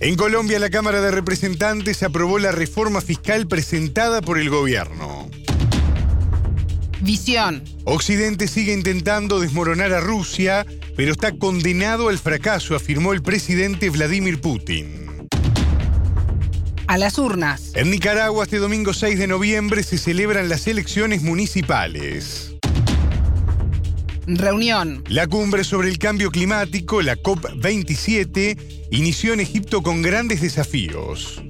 En Colombia, la Cámara de Representantes aprobó la reforma fiscal presentada por el gobierno. Visión. Occidente sigue intentando desmoronar a Rusia, pero está condenado al fracaso, afirmó el presidente Vladimir Putin. A las urnas. En Nicaragua, este domingo 6 de noviembre se celebran las elecciones municipales. Reunión. La cumbre sobre el cambio climático, la COP27, inició en Egipto con grandes desafíos.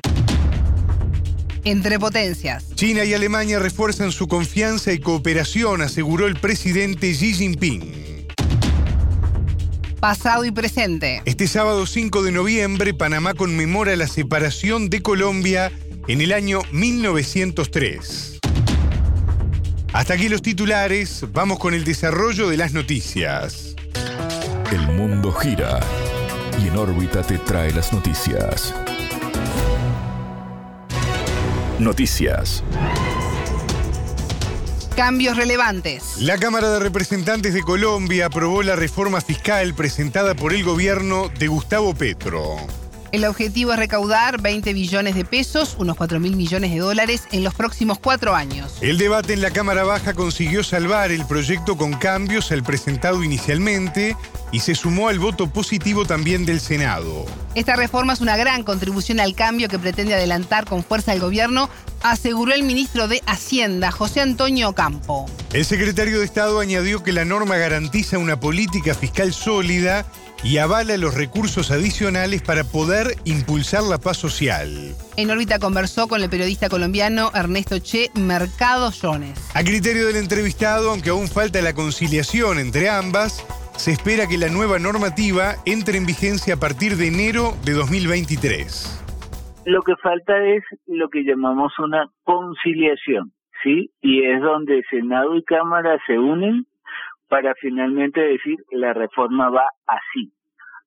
Entre potencias. China y Alemania refuerzan su confianza y cooperación, aseguró el presidente Xi Jinping. Pasado y presente. Este sábado 5 de noviembre, Panamá conmemora la separación de Colombia en el año 1903. Hasta aquí los titulares, vamos con el desarrollo de las noticias. El mundo gira y en órbita te trae las noticias. Noticias. Cambios relevantes. La Cámara de Representantes de Colombia aprobó la reforma fiscal presentada por el gobierno de Gustavo Petro. El objetivo es recaudar 20 billones de pesos, unos 4 mil millones de dólares, en los próximos cuatro años. El debate en la Cámara Baja consiguió salvar el proyecto con cambios al presentado inicialmente y se sumó al voto positivo también del Senado. Esta reforma es una gran contribución al cambio que pretende adelantar con fuerza el gobierno, aseguró el ministro de Hacienda, José Antonio Campo. El secretario de Estado añadió que la norma garantiza una política fiscal sólida y avala los recursos adicionales para poder impulsar la paz social. En órbita conversó con el periodista colombiano Ernesto Che Mercado Jones. A criterio del entrevistado, aunque aún falta la conciliación entre ambas, se espera que la nueva normativa entre en vigencia a partir de enero de 2023. Lo que falta es lo que llamamos una conciliación, ¿sí? Y es donde Senado y Cámara se unen para finalmente decir la reforma va así.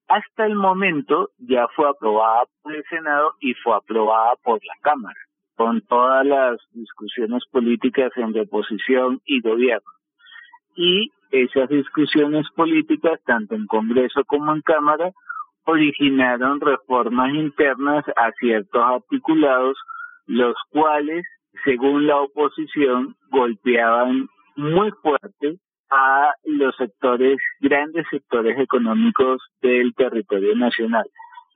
Hasta el momento ya fue aprobada por el Senado y fue aprobada por la Cámara, con todas las discusiones políticas entre oposición y gobierno. Y esas discusiones políticas, tanto en Congreso como en Cámara, originaron reformas internas a ciertos articulados, los cuales, según la oposición, golpeaban muy fuerte a los sectores, grandes sectores económicos del territorio nacional.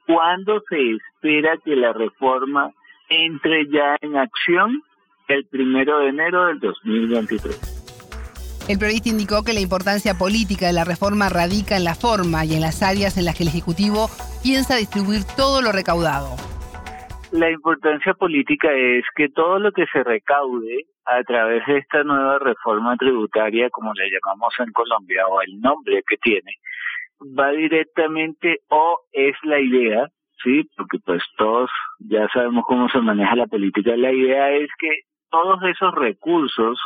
¿Cuándo se espera que la reforma entre ya en acción? El primero de enero del 2023. El periodista indicó que la importancia política de la reforma radica en la forma y en las áreas en las que el Ejecutivo piensa distribuir todo lo recaudado. La importancia política es que todo lo que se recaude a través de esta nueva reforma tributaria, como le llamamos en Colombia, o el nombre que tiene, va directamente o es la idea, sí, porque pues todos ya sabemos cómo se maneja la política, la idea es que todos esos recursos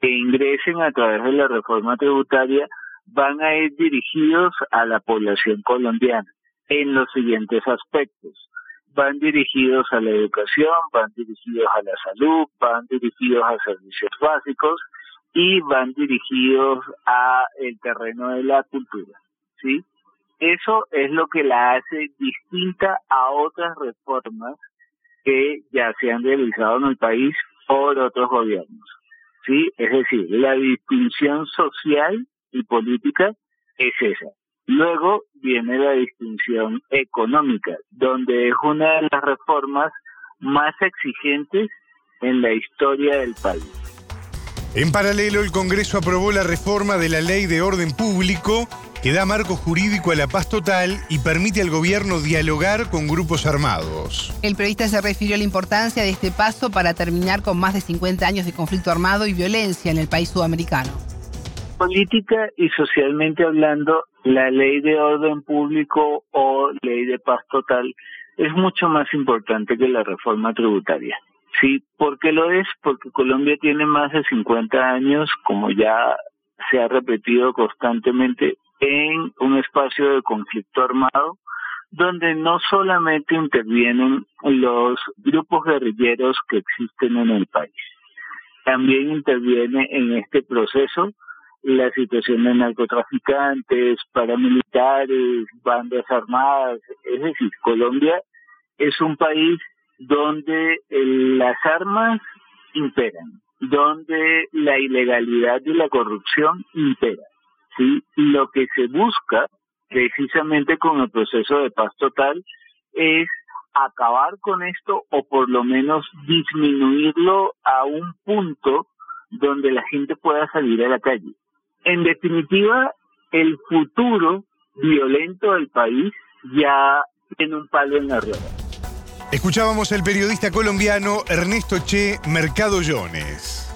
que ingresen a través de la reforma tributaria van a ir dirigidos a la población colombiana en los siguientes aspectos van dirigidos a la educación, van dirigidos a la salud, van dirigidos a servicios básicos y van dirigidos a el terreno de la cultura, ¿sí? Eso es lo que la hace distinta a otras reformas que ya se han realizado en el país por otros gobiernos, ¿sí? Es decir, la distinción social y política es esa. Luego viene la distinción económica, donde es una de las reformas más exigentes en la historia del país. En paralelo, el Congreso aprobó la reforma de la Ley de Orden Público que da marco jurídico a la paz total y permite al gobierno dialogar con grupos armados. El periodista se refirió a la importancia de este paso para terminar con más de 50 años de conflicto armado y violencia en el país sudamericano. Política y socialmente hablando, la ley de orden público o ley de paz total es mucho más importante que la reforma tributaria. Sí, ¿por qué lo es? Porque Colombia tiene más de 50 años, como ya se ha repetido constantemente, en un espacio de conflicto armado donde no solamente intervienen los grupos guerrilleros que existen en el país, también interviene en este proceso la situación de narcotraficantes, paramilitares, bandas armadas, es decir, Colombia es un país donde las armas imperan, donde la ilegalidad y la corrupción imperan. ¿sí? Lo que se busca precisamente con el proceso de paz total es acabar con esto o por lo menos disminuirlo a un punto donde la gente pueda salir a la calle. En definitiva, el futuro violento del país ya tiene un palo en la rueda. Escuchábamos al periodista colombiano Ernesto Che Mercado Jones.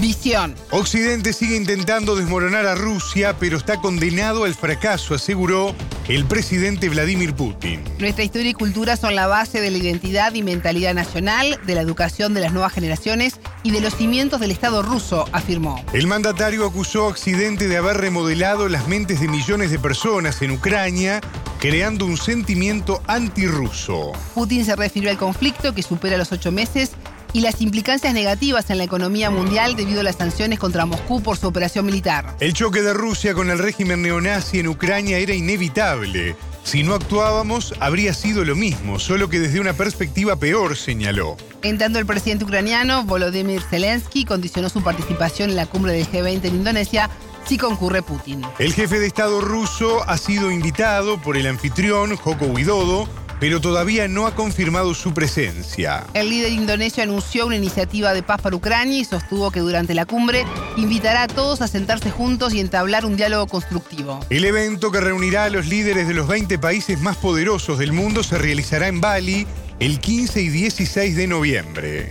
Visión. Occidente sigue intentando desmoronar a Rusia, pero está condenado al fracaso, aseguró el presidente Vladimir Putin. Nuestra historia y cultura son la base de la identidad y mentalidad nacional, de la educación de las nuevas generaciones y de los cimientos del Estado ruso, afirmó. El mandatario acusó a Occidente de haber remodelado las mentes de millones de personas en Ucrania, creando un sentimiento antirruso. Putin se refirió al conflicto que supera los ocho meses y las implicancias negativas en la economía mundial debido a las sanciones contra Moscú por su operación militar. El choque de Rusia con el régimen neonazi en Ucrania era inevitable. Si no actuábamos, habría sido lo mismo, solo que desde una perspectiva peor, señaló. En tanto, el presidente ucraniano, Volodymyr Zelensky, condicionó su participación en la cumbre del G20 en Indonesia si concurre Putin. El jefe de Estado ruso ha sido invitado por el anfitrión, Joko Widodo, pero todavía no ha confirmado su presencia. El líder indonesio anunció una iniciativa de paz para Ucrania y sostuvo que durante la cumbre invitará a todos a sentarse juntos y entablar un diálogo constructivo. El evento que reunirá a los líderes de los 20 países más poderosos del mundo se realizará en Bali el 15 y 16 de noviembre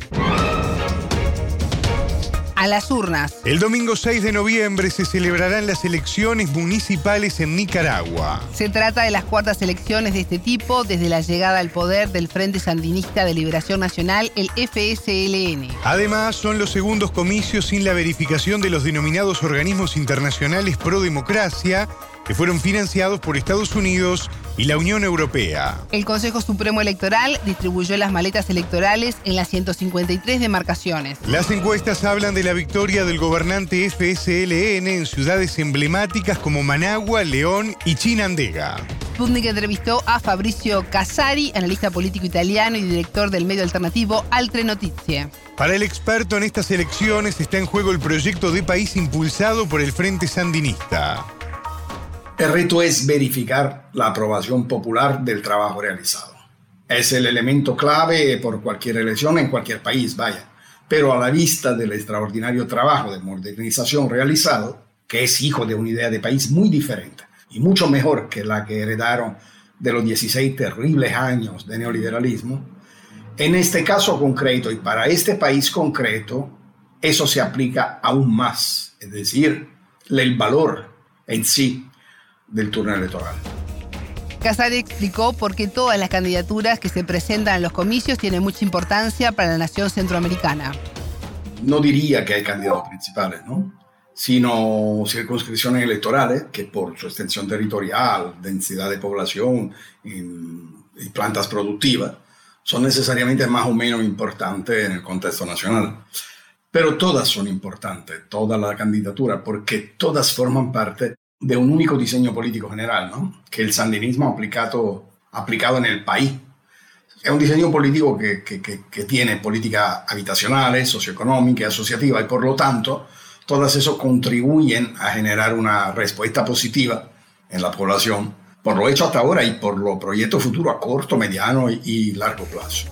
a las urnas. El domingo 6 de noviembre se celebrarán las elecciones municipales en Nicaragua. Se trata de las cuartas elecciones de este tipo desde la llegada al poder del Frente Sandinista de Liberación Nacional, el FSLN. Además, son los segundos comicios sin la verificación de los denominados organismos internacionales pro democracia que fueron financiados por Estados Unidos y la Unión Europea. El Consejo Supremo Electoral distribuyó las maletas electorales en las 153 demarcaciones. Las encuestas hablan de la victoria del gobernante FSLN en ciudades emblemáticas como Managua, León y Chinandega. Sputnik entrevistó a Fabrizio Casari, analista político italiano y director del medio alternativo Altre Notizie. Para el experto en estas elecciones está en juego el proyecto de país impulsado por el Frente Sandinista. El reto es verificar la aprobación popular del trabajo realizado. Es el elemento clave por cualquier elección en cualquier país, vaya. Pero a la vista del extraordinario trabajo de modernización realizado, que es hijo de una idea de país muy diferente y mucho mejor que la que heredaron de los 16 terribles años de neoliberalismo, en este caso concreto y para este país concreto, eso se aplica aún más, es decir, el valor en sí del turno electoral. Casari explicó por qué todas las candidaturas que se presentan en los comicios tienen mucha importancia para la nación centroamericana. No diría que hay candidatos principales, ¿no? sino circunscripciones electorales que por su extensión territorial, densidad de población y plantas productivas son necesariamente más o menos importantes en el contexto nacional. Pero todas son importantes, todas las candidaturas, porque todas forman parte de un único diseño político general, ¿no? que el sandinismo aplicado, aplicado en el país. Es un diseño político que, que, que, tiene políticas habitacionales, socioeconómicas, asociativas, y por lo tanto, todas eso contribuyen a generar una respuesta positiva en la población, por lo hecho hasta ahora y por los proyectos futuros a corto, mediano y largo plazo.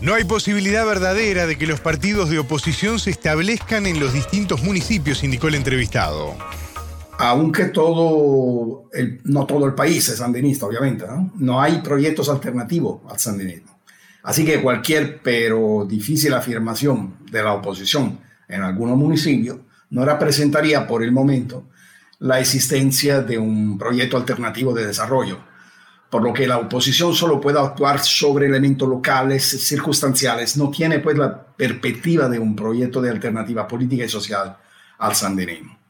No hay posibilidad verdadera de que los partidos de oposición se establezcan en los distintos municipios, indicó el entrevistado aunque todo, no todo el país es sandinista, obviamente, ¿no? hay proyectos alternativos al sandinismo. Así que cualquier pero difícil afirmación de la oposición en algunos municipios no representaría por el momento la existencia de un proyecto alternativo de desarrollo, por lo que la oposición solo puede actuar sobre elementos locales, circunstanciales, no tiene pues la perspectiva de un proyecto de alternativa política y social al sandinismo.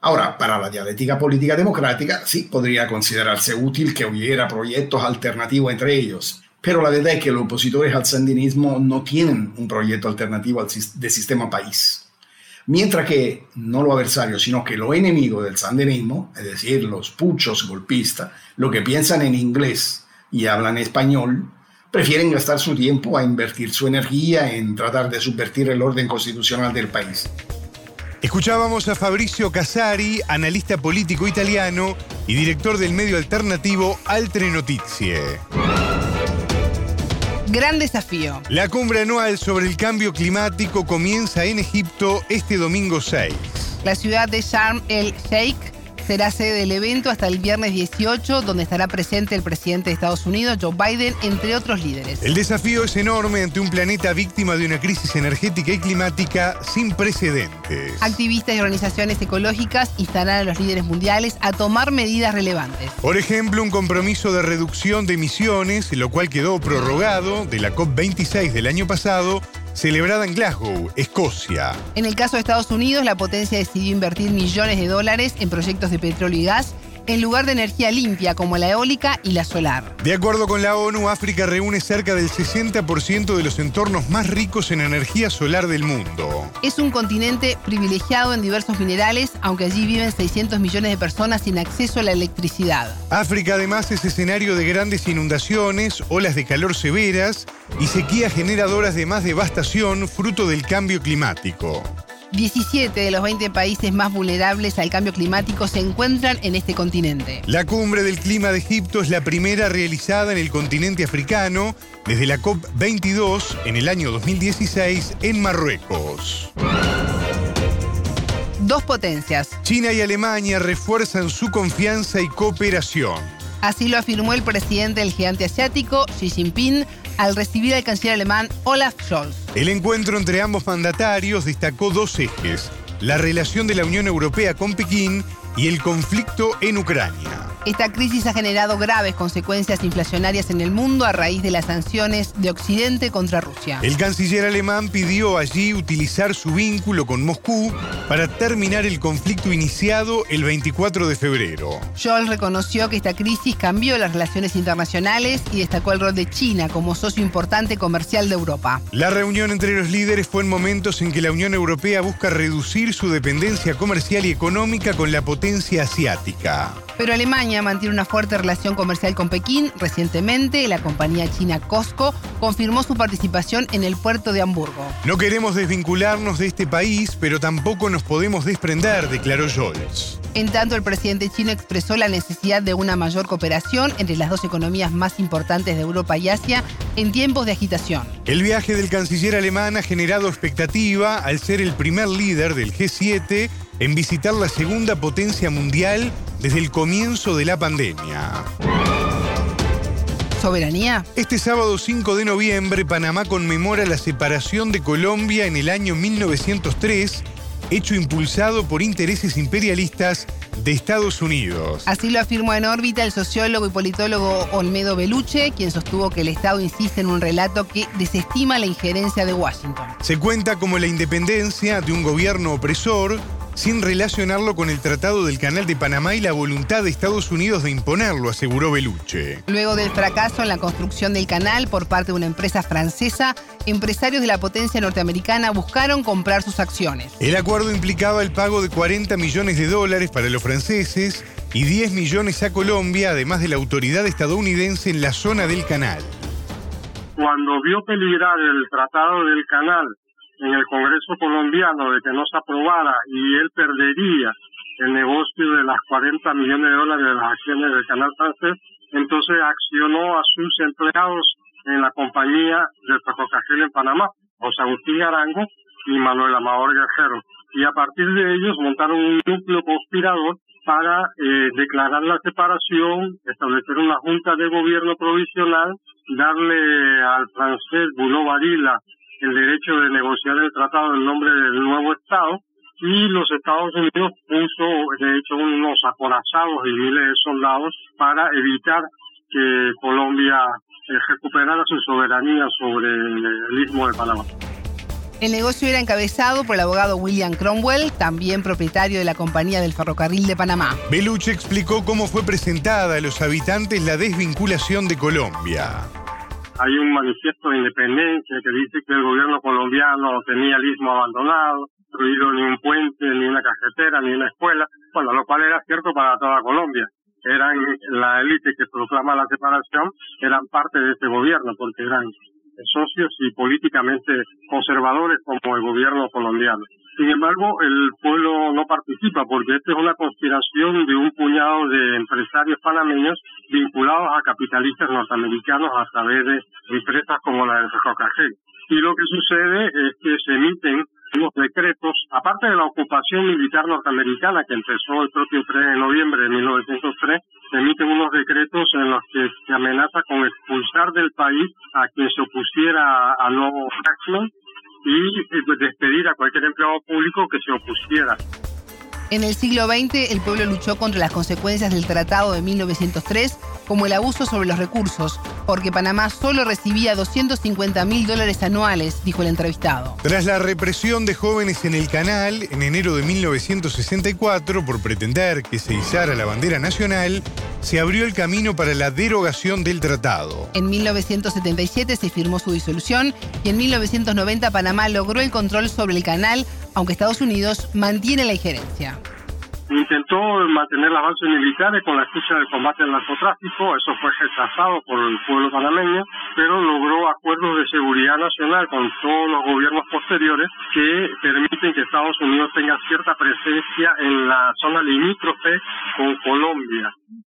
Ahora, para la dialéctica política democrática, sí podría considerarse útil que hubiera proyectos alternativos entre ellos, pero la verdad es que los opositores al sandinismo no tienen un proyecto alternativo de sistema país. Mientras que no los adversarios, sino que los enemigos del sandinismo, es decir, los puchos golpistas, lo que piensan en inglés y hablan español, prefieren gastar su tiempo a invertir su energía en tratar de subvertir el orden constitucional del país. Escuchábamos a Fabrizio Casari, analista político italiano y director del medio alternativo Altre Notizie. Gran desafío. La cumbre anual sobre el cambio climático comienza en Egipto este domingo 6. La ciudad de Sharm el Sheikh será sede del evento hasta el viernes 18, donde estará presente el presidente de Estados Unidos, Joe Biden, entre otros líderes. El desafío es enorme ante un planeta víctima de una crisis energética y climática sin precedentes. Activistas y organizaciones ecológicas instarán a los líderes mundiales a tomar medidas relevantes. Por ejemplo, un compromiso de reducción de emisiones, lo cual quedó prorrogado de la COP26 del año pasado celebrada en Glasgow, Escocia. En el caso de Estados Unidos, la potencia decidió invertir millones de dólares en proyectos de petróleo y gas en lugar de energía limpia como la eólica y la solar. De acuerdo con la ONU, África reúne cerca del 60% de los entornos más ricos en energía solar del mundo. Es un continente privilegiado en diversos minerales, aunque allí viven 600 millones de personas sin acceso a la electricidad. África además es escenario de grandes inundaciones, olas de calor severas y sequías generadoras de más devastación fruto del cambio climático. 17 de los 20 países más vulnerables al cambio climático se encuentran en este continente. La cumbre del clima de Egipto es la primera realizada en el continente africano desde la COP22 en el año 2016 en Marruecos. Dos potencias. China y Alemania refuerzan su confianza y cooperación. Así lo afirmó el presidente del gigante asiático, Xi Jinping, al recibir al canciller alemán Olaf Scholz. El encuentro entre ambos mandatarios destacó dos ejes, la relación de la Unión Europea con Pekín y el conflicto en Ucrania. Esta crisis ha generado graves consecuencias inflacionarias en el mundo a raíz de las sanciones de Occidente contra Rusia. El canciller alemán pidió allí utilizar su vínculo con Moscú para terminar el conflicto iniciado el 24 de febrero. Scholz reconoció que esta crisis cambió las relaciones internacionales y destacó el rol de China como socio importante comercial de Europa. La reunión entre los líderes fue en momentos en que la Unión Europea busca reducir su dependencia comercial y económica con la potencia asiática. Pero Alemania mantiene una fuerte relación comercial con Pekín. Recientemente, la compañía china Costco confirmó su participación en el puerto de Hamburgo. No queremos desvincularnos de este país, pero tampoco nos podemos desprender, declaró Scholz. En tanto, el presidente chino expresó la necesidad de una mayor cooperación entre las dos economías más importantes de Europa y Asia en tiempos de agitación. El viaje del canciller alemán ha generado expectativa al ser el primer líder del G7 en visitar la segunda potencia mundial desde el comienzo de la pandemia. ¿Soberanía? Este sábado 5 de noviembre, Panamá conmemora la separación de Colombia en el año 1903, hecho impulsado por intereses imperialistas de Estados Unidos. Así lo afirmó en órbita el sociólogo y politólogo Olmedo Beluche, quien sostuvo que el Estado insiste en un relato que desestima la injerencia de Washington. Se cuenta como la independencia de un gobierno opresor sin relacionarlo con el Tratado del Canal de Panamá y la voluntad de Estados Unidos de imponerlo, aseguró Beluche. Luego del fracaso en la construcción del canal por parte de una empresa francesa, empresarios de la potencia norteamericana buscaron comprar sus acciones. El acuerdo implicaba el pago de 40 millones de dólares para los franceses y 10 millones a Colombia, además de la autoridad estadounidense en la zona del canal. Cuando vio peligrar el Tratado del Canal en el Congreso colombiano de que no se aprobara y él perdería el negocio de las 40 millones de dólares de las acciones del canal francés, entonces accionó a sus empleados en la compañía del ferrocarril en Panamá, José Agustín Arango y Manuel Amador Guerrero. Y a partir de ellos montaron un núcleo conspirador para eh, declarar la separación, establecer una junta de gobierno provisional, darle al francés Boulot Varila el derecho de negociar el tratado en nombre del nuevo Estado y los Estados Unidos puso, de hecho, unos acorazados y miles de soldados para evitar que Colombia recuperara su soberanía sobre el istmo de Panamá. El negocio era encabezado por el abogado William Cromwell, también propietario de la Compañía del Ferrocarril de Panamá. Beluche explicó cómo fue presentada a los habitantes la desvinculación de Colombia. Hay un manifiesto de independencia que dice que el gobierno colombiano tenía el istmo abandonado, construido ni un puente, ni una carretera, ni una escuela, bueno, lo cual era cierto para toda Colombia. Eran la élite que proclama la separación, eran parte de ese gobierno, porque eran socios y políticamente conservadores como el gobierno colombiano. Sin embargo, el pueblo no participa porque esta es una conspiración de un puñado de empresarios panameños vinculados a capitalistas norteamericanos a través de empresas como la de Ferrocarril. Y lo que sucede es que se emiten unos decretos, aparte de la ocupación militar norteamericana que empezó el propio 3 de noviembre de 1903, se emiten unos decretos en los que se amenaza con expulsar del país a quien se opusiera al nuevo régimen y eh, despedir a cualquier empleado público que se opusiera. En el siglo XX, el pueblo luchó contra las consecuencias del Tratado de 1903, como el abuso sobre los recursos, porque Panamá solo recibía 250 mil dólares anuales, dijo el entrevistado. Tras la represión de jóvenes en el canal, en enero de 1964, por pretender que se izara la bandera nacional, se abrió el camino para la derogación del tratado. En 1977 se firmó su disolución y en 1990 Panamá logró el control sobre el canal, aunque Estados Unidos mantiene la injerencia intentó mantener bases militares con la excusa del combate al narcotráfico, eso fue rechazado por el pueblo panameño, pero logró acuerdos de seguridad nacional con todos los gobiernos posteriores que permiten que Estados Unidos tenga cierta presencia en la zona limítrofe con Colombia.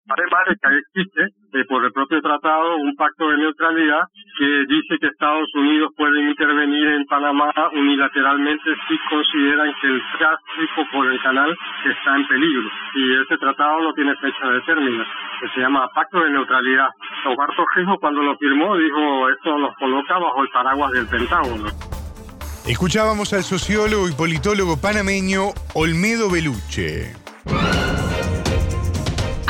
Además de que existe, eh, por el propio tratado, un pacto de neutralidad que dice que Estados Unidos puede intervenir en Panamá unilateralmente si consideran que el tráfico por el canal está en peligro. Y ese tratado no tiene fecha de término, que se llama Pacto de Neutralidad. Roberto Gijo cuando lo firmó dijo esto nos coloca bajo el paraguas del Pentágono. Escuchábamos al sociólogo y politólogo panameño Olmedo Beluche.